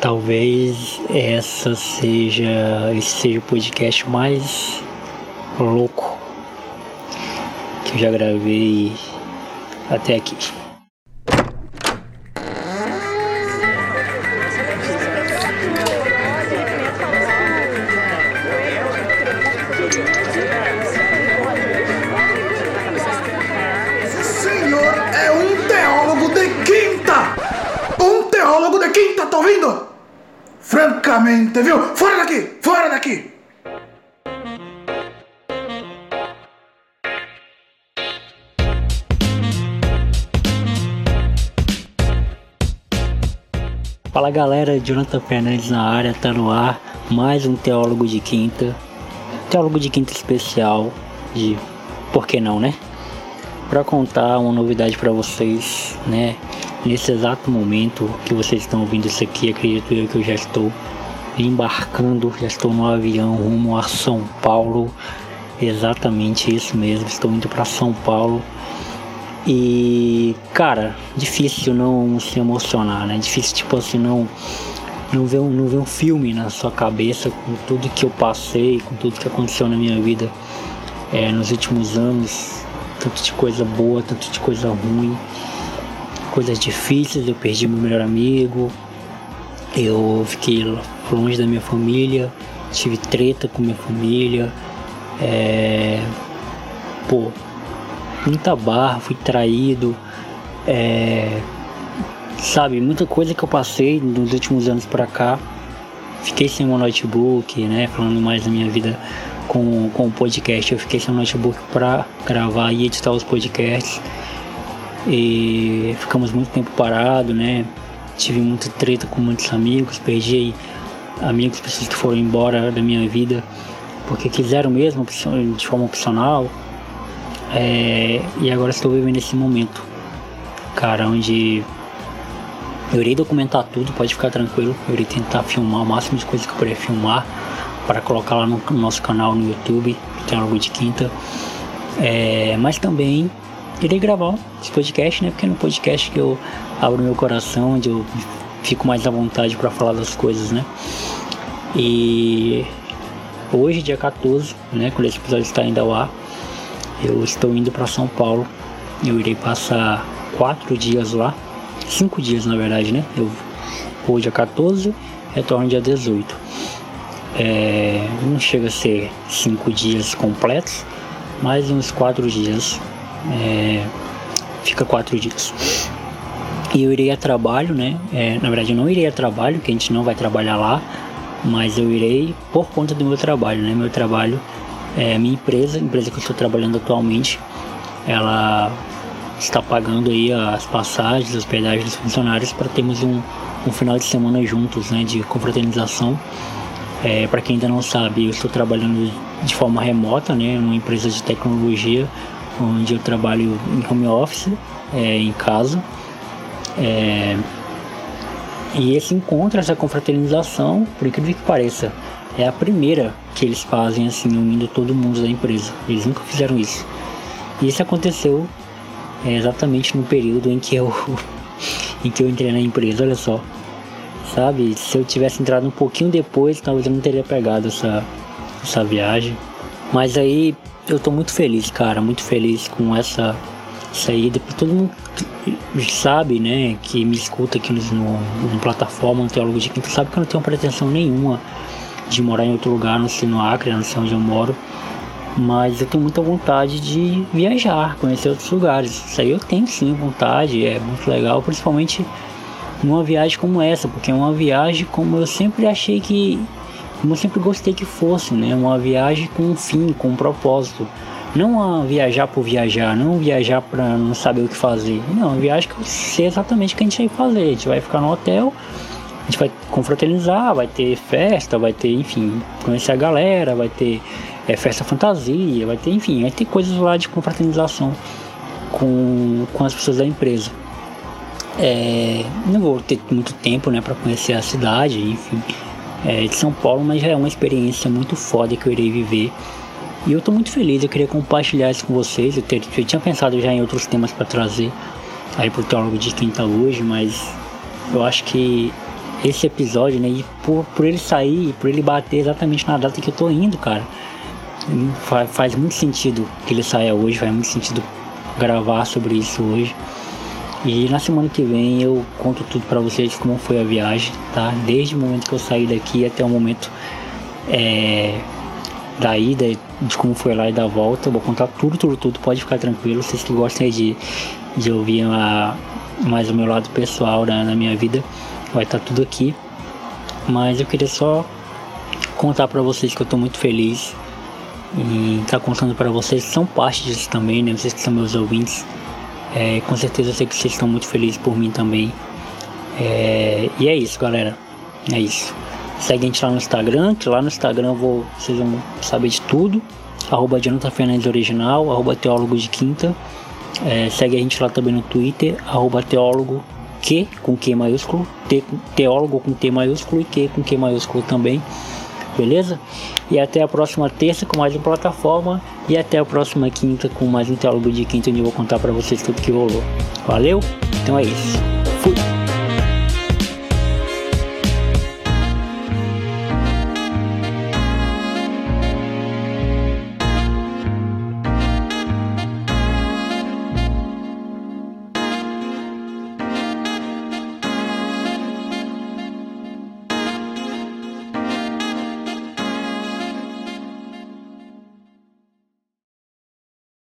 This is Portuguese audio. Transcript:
Talvez essa seja esse seja o podcast mais louco que eu já gravei até aqui. senhor é um teólogo de quinta! Um teólogo de quinta, tá ouvindo? Francamente, viu? Fora daqui! Fora daqui! Fala galera, Jonathan Fernandes na área, tá no ar, mais um Teólogo de Quinta. Teólogo de Quinta especial, de por que não, né? Para contar uma novidade para vocês, né? Nesse exato momento que vocês estão ouvindo isso aqui, acredito eu que eu já estou embarcando, já estou no avião rumo a São Paulo. Exatamente isso mesmo, estou indo para São Paulo. E, cara, difícil não se emocionar, né? Difícil, tipo assim, não, não, ver um, não ver um filme na sua cabeça com tudo que eu passei, com tudo que aconteceu na minha vida é, nos últimos anos. Tanto de coisa boa, tanto de coisa ruim, coisas difíceis. Eu perdi meu melhor amigo, eu fiquei longe da minha família, tive treta com minha família. É, pô, muita barra, fui traído, é, sabe, muita coisa que eu passei nos últimos anos pra cá. Fiquei sem meu notebook, né, falando mais da minha vida com, com o podcast, eu fiquei sem o notebook pra gravar e editar os podcasts. E ficamos muito tempo parado, né, tive muita treta com muitos amigos, perdi amigos, que foram embora da minha vida porque quiseram mesmo, de forma opcional, é, e agora estou vivendo esse momento, cara, onde eu irei documentar tudo, pode ficar tranquilo. Eu irei tentar filmar o máximo de coisa que eu puder filmar para colocar lá no, nosso canal no YouTube, tem algo de quinta. É, mas também irei gravar esse podcast, né? Porque é no podcast que eu abro meu coração, onde eu fico mais à vontade para falar das coisas, né? E hoje, dia 14, né? Quando esse episódio está indo ao ar, eu estou indo para São Paulo. Eu irei passar quatro dias lá, cinco dias na verdade, né? Eu vou dia 14, retorno dia 18. É, não chega a ser cinco dias completos, mas uns quatro dias. É, fica quatro dias. E eu irei a trabalho, né? É, na verdade, eu não irei a trabalho, que a gente não vai trabalhar lá, mas eu irei por conta do meu trabalho, né? Meu trabalho é, minha empresa, empresa que eu estou trabalhando atualmente, ela está pagando aí as passagens, as hospedagens dos funcionários para termos um, um final de semana juntos, né, de confraternização. É, para quem ainda não sabe, eu estou trabalhando de forma remota, né, numa empresa de tecnologia, onde eu trabalho em home office, é, em casa. É, e esse encontro, essa confraternização, por incrível que pareça, é a primeira que eles fazem assim, unindo todo mundo da empresa. Eles nunca fizeram isso. E isso aconteceu é, exatamente no período em que eu em que eu entrei na empresa, olha só. Sabe, se eu tivesse entrado um pouquinho depois, talvez eu não teria pegado essa essa viagem. Mas aí eu tô muito feliz, cara, muito feliz com essa saída. Todo mundo sabe, né, que me escuta aqui no, no, no plataforma, no Teólogo de Quinto, sabe que eu não tenho pretensão nenhuma de morar em outro lugar, não sei no Acre, não sei onde eu moro. Mas eu tenho muita vontade de viajar, conhecer outros lugares. Isso aí eu tenho sim vontade, é muito legal, principalmente numa viagem como essa, porque é uma viagem como eu sempre achei que. Como eu sempre gostei que fosse, né? Uma viagem com um fim, com um propósito. Não a viajar por viajar, não viajar para não saber o que fazer. Não, viagem que eu sei exatamente o que a gente vai fazer. A gente vai ficar no hotel, a gente vai confraternizar, vai ter festa, vai ter, enfim, conhecer a galera, vai ter é, festa fantasia, vai ter, enfim, vai ter coisas lá de confraternização com, com as pessoas da empresa. É, não vou ter muito tempo, né, para conhecer a cidade, enfim, é, de São Paulo, mas já é uma experiência muito foda que eu irei viver. E eu tô muito feliz, eu queria compartilhar isso com vocês. Eu, ter, eu tinha pensado já em outros temas para trazer aí pro Teólogo de Quinta hoje, mas eu acho que esse episódio, né? E por, por ele sair, por ele bater exatamente na data que eu tô indo, cara. Faz, faz muito sentido que ele saia hoje, faz muito sentido gravar sobre isso hoje. E na semana que vem eu conto tudo para vocês como foi a viagem, tá? Desde o momento que eu saí daqui até o momento é, da ida, de como foi lá e da volta. Eu vou contar tudo, tudo, tudo. Pode ficar tranquilo. Vocês que gostam de, de ouvir mais o meu lado pessoal na, minha vida, vai estar tá tudo aqui. Mas eu queria só contar para vocês que eu tô muito feliz e tá contando para vocês são parte disso também, né? Vocês que são meus ouvintes. É, com certeza eu sei que vocês estão muito felizes por mim também. É, e é isso, galera. É isso. Segue a gente lá no Instagram, que lá no Instagram vou, vocês vão saber de tudo. Arroba Jonathan Fernandes Original, arroba Teólogo de Quinta. É, segue a gente lá também no Twitter, arroba Teólogo Q com Q maiúsculo, T, Teólogo com T maiúsculo e Q com Q maiúsculo também. Beleza? E até a próxima terça com mais uma plataforma. E até a próxima quinta com mais um Teólogo de Quinta, onde eu vou contar para vocês tudo que rolou. Valeu? Então é isso.